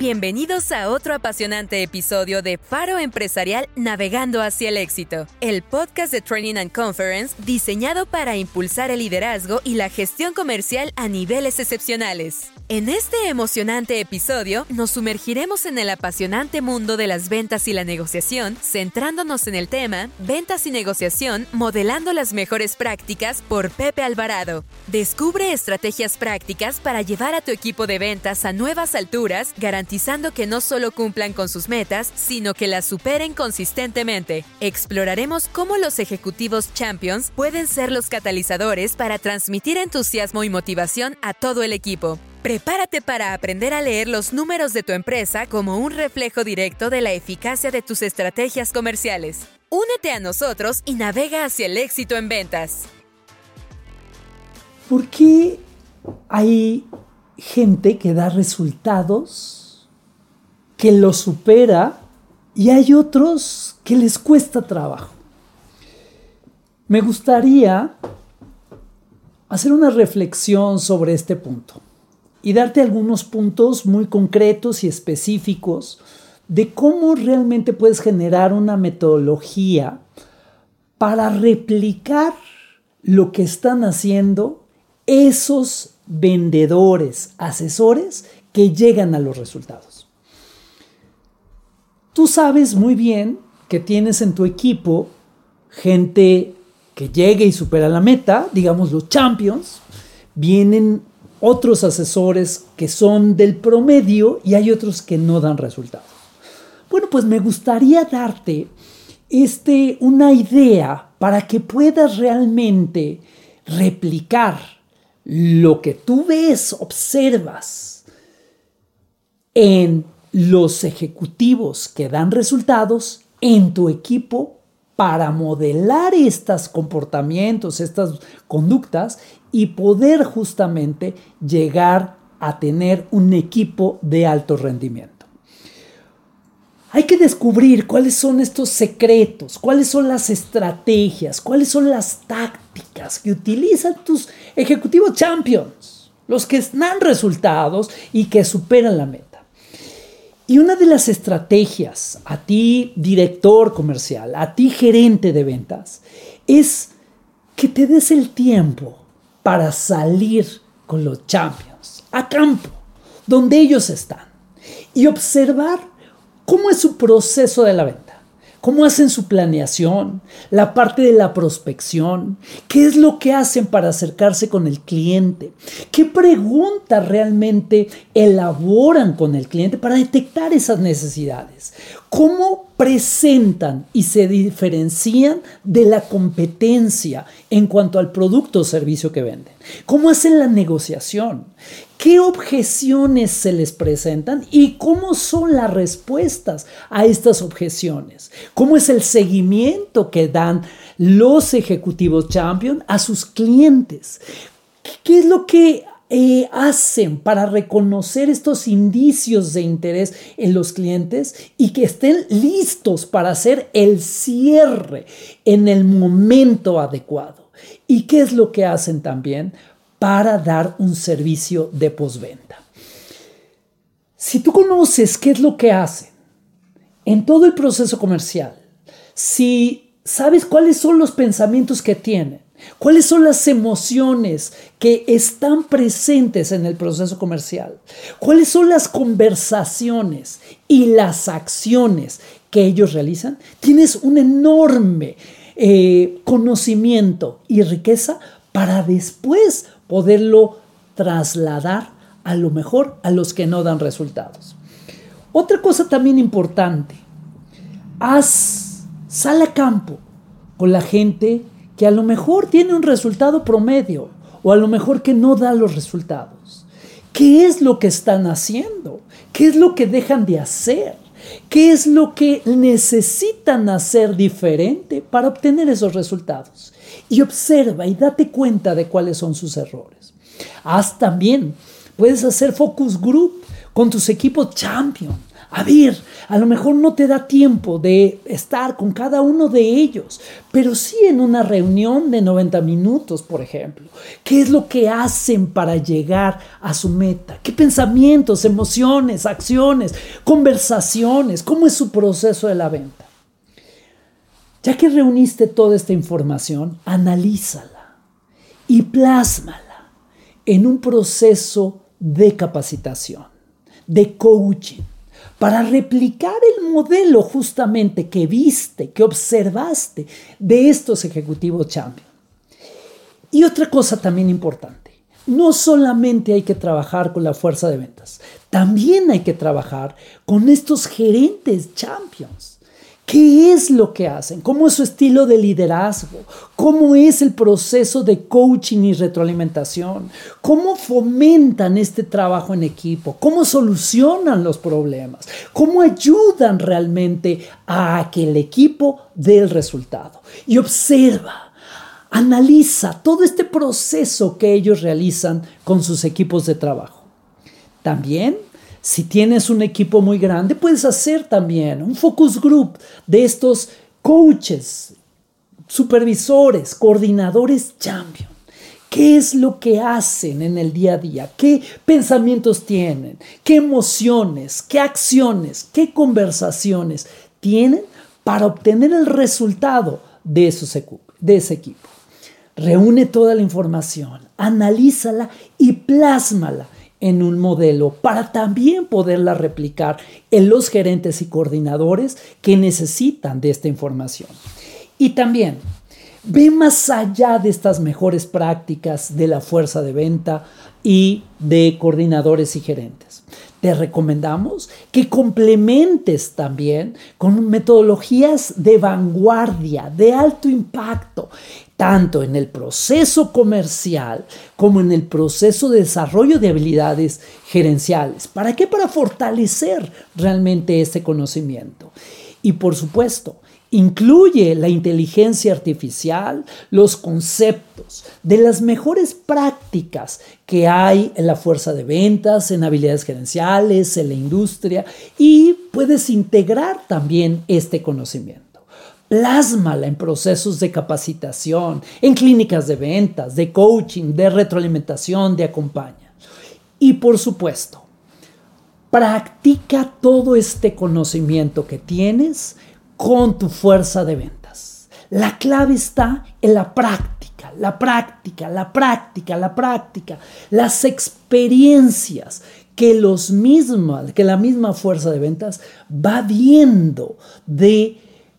Bienvenidos a otro apasionante episodio de Faro Empresarial Navegando hacia el éxito, el podcast de Training and Conference diseñado para impulsar el liderazgo y la gestión comercial a niveles excepcionales. En este emocionante episodio nos sumergiremos en el apasionante mundo de las ventas y la negociación, centrándonos en el tema Ventas y negociación, modelando las mejores prácticas por Pepe Alvarado. Descubre estrategias prácticas para llevar a tu equipo de ventas a nuevas alturas, garantizando que no solo cumplan con sus metas, sino que las superen consistentemente. Exploraremos cómo los ejecutivos champions pueden ser los catalizadores para transmitir entusiasmo y motivación a todo el equipo. Prepárate para aprender a leer los números de tu empresa como un reflejo directo de la eficacia de tus estrategias comerciales. Únete a nosotros y navega hacia el éxito en ventas. ¿Por qué hay gente que da resultados, que los supera, y hay otros que les cuesta trabajo? Me gustaría hacer una reflexión sobre este punto y darte algunos puntos muy concretos y específicos de cómo realmente puedes generar una metodología para replicar lo que están haciendo esos vendedores, asesores que llegan a los resultados. Tú sabes muy bien que tienes en tu equipo gente que llegue y supera la meta, digamos los champions, vienen otros asesores que son del promedio y hay otros que no dan resultados. Bueno, pues me gustaría darte este, una idea para que puedas realmente replicar lo que tú ves, observas en los ejecutivos que dan resultados en tu equipo para modelar estos comportamientos, estas conductas y poder justamente llegar a tener un equipo de alto rendimiento. Hay que descubrir cuáles son estos secretos, cuáles son las estrategias, cuáles son las tácticas que utilizan tus ejecutivos champions, los que dan resultados y que superan la meta. Y una de las estrategias a ti director comercial, a ti gerente de ventas, es que te des el tiempo para salir con los champions a campo, donde ellos están, y observar cómo es su proceso de la venta cómo hacen su planeación, la parte de la prospección, qué es lo que hacen para acercarse con el cliente, qué preguntas realmente elaboran con el cliente para detectar esas necesidades, cómo presentan y se diferencian de la competencia en cuanto al producto o servicio que venden. ¿Cómo hacen la negociación? ¿Qué objeciones se les presentan y cómo son las respuestas a estas objeciones? ¿Cómo es el seguimiento que dan los ejecutivos champion a sus clientes? ¿Qué es lo que eh, hacen para reconocer estos indicios de interés en los clientes y que estén listos para hacer el cierre en el momento adecuado. ¿Y qué es lo que hacen también para dar un servicio de postventa? Si tú conoces qué es lo que hacen en todo el proceso comercial, si sabes cuáles son los pensamientos que tienen, ¿Cuáles son las emociones que están presentes en el proceso comercial? ¿Cuáles son las conversaciones y las acciones que ellos realizan? Tienes un enorme eh, conocimiento y riqueza para después poderlo trasladar a lo mejor a los que no dan resultados. Otra cosa también importante, haz, sal a campo con la gente que a lo mejor tiene un resultado promedio o a lo mejor que no da los resultados. ¿Qué es lo que están haciendo? ¿Qué es lo que dejan de hacer? ¿Qué es lo que necesitan hacer diferente para obtener esos resultados? Y observa y date cuenta de cuáles son sus errores. Haz también, puedes hacer focus group con tus equipos champion A ver, a lo mejor no te da tiempo de estar con cada uno de ellos, pero sí en una reunión de 90 minutos, por ejemplo. ¿Qué es lo que hacen para llegar a su meta? ¿Qué pensamientos, emociones, acciones, conversaciones? ¿Cómo es su proceso de la venta? Ya que reuniste toda esta información, analízala y plásmala en un proceso de capacitación, de coaching, para replicar el modelo justamente que viste, que observaste de estos ejecutivos champion. Y otra cosa también importante, no solamente hay que trabajar con la fuerza de ventas, también hay que trabajar con estos gerentes champions ¿Qué es lo que hacen? ¿Cómo es su estilo de liderazgo? ¿Cómo es el proceso de coaching y retroalimentación? ¿Cómo fomentan este trabajo en equipo? ¿Cómo solucionan los problemas? ¿Cómo ayudan realmente a que el equipo dé el resultado? Y observa, analiza todo este proceso que ellos realizan con sus equipos de trabajo. También si tienes un equipo muy grande, puedes hacer también un focus group de estos coaches, supervisores, coordinadores champion. ¿Qué es lo que hacen en el día a día? ¿Qué pensamientos tienen? ¿Qué emociones? ¿Qué acciones? ¿Qué conversaciones tienen para obtener el resultado de, de ese equipo? Reúne toda la información, analízala y plásmala en un modelo para también poderla replicar en los gerentes y coordinadores que necesitan de esta información. Y también ve más allá de estas mejores prácticas de la fuerza de venta y de coordinadores y gerentes. Te recomendamos que complementes también con metodologías de vanguardia, de alto impacto, tanto en el proceso comercial como en el proceso de desarrollo de habilidades gerenciales. ¿Para qué? Para fortalecer realmente este conocimiento. Y por supuesto, incluye la inteligencia artificial, los conceptos de las mejores prácticas que hay en la fuerza de ventas, en habilidades gerenciales, en la industria y puedes integrar también este conocimiento plásmala en procesos de capacitación, en clínicas de ventas, de coaching, de retroalimentación, de acompaña. Y por supuesto, practica todo este conocimiento que tienes con tu fuerza de ventas. La clave está en la práctica, la práctica, la práctica, la práctica, las experiencias que los mismos, que la misma fuerza de ventas va viendo de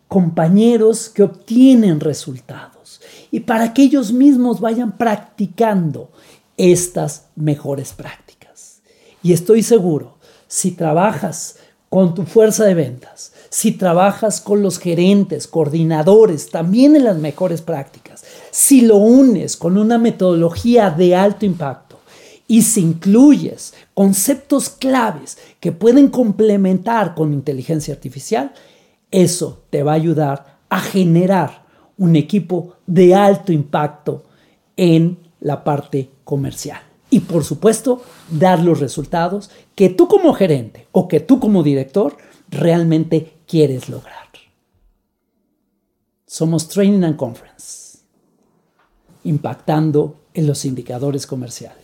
compañeros que obtienen resultados y para que ellos mismos vayan practicando estas mejores prácticas. Y estoy seguro, si trabajas con tu fuerza de ventas, si trabajas con los gerentes, coordinadores, también en las mejores prácticas, si lo unes con una metodología de alto impacto y si incluyes conceptos claves que pueden complementar con inteligencia artificial, eso te va a ayudar a generar un equipo de alto impacto en la parte comercial. Y por supuesto, dar los resultados que tú como gerente o que tú como director realmente quieres lograr. Somos Training and Conference, impactando en los indicadores comerciales.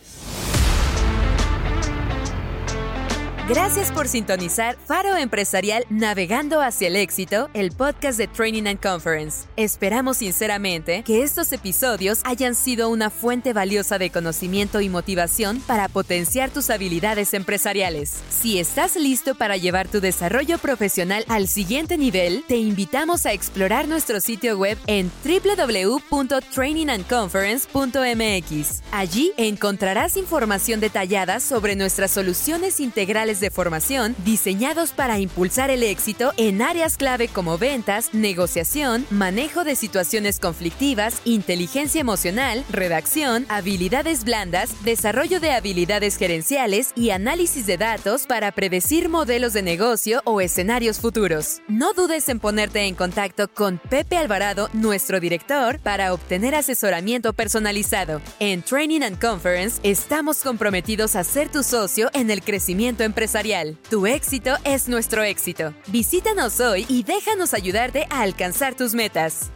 Gracias por sintonizar Faro Empresarial Navegando hacia el éxito, el podcast de Training and Conference. Esperamos sinceramente que estos episodios hayan sido una fuente valiosa de conocimiento y motivación para potenciar tus habilidades empresariales. Si estás listo para llevar tu desarrollo profesional al siguiente nivel, te invitamos a explorar nuestro sitio web en www.trainingandconference.mx. Allí encontrarás información detallada sobre nuestras soluciones integrales de formación diseñados para impulsar el éxito en áreas clave como ventas, negociación, manejo de situaciones conflictivas, inteligencia emocional, redacción, habilidades blandas, desarrollo de habilidades gerenciales y análisis de datos para predecir modelos de negocio o escenarios futuros. No dudes en ponerte en contacto con Pepe Alvarado, nuestro director, para obtener asesoramiento personalizado. En Training and Conference estamos comprometidos a ser tu socio en el crecimiento empresarial Tu éxito es nuestro éxito. Visítanos hoy y déjanos ayudarte a alcanzar tus metas.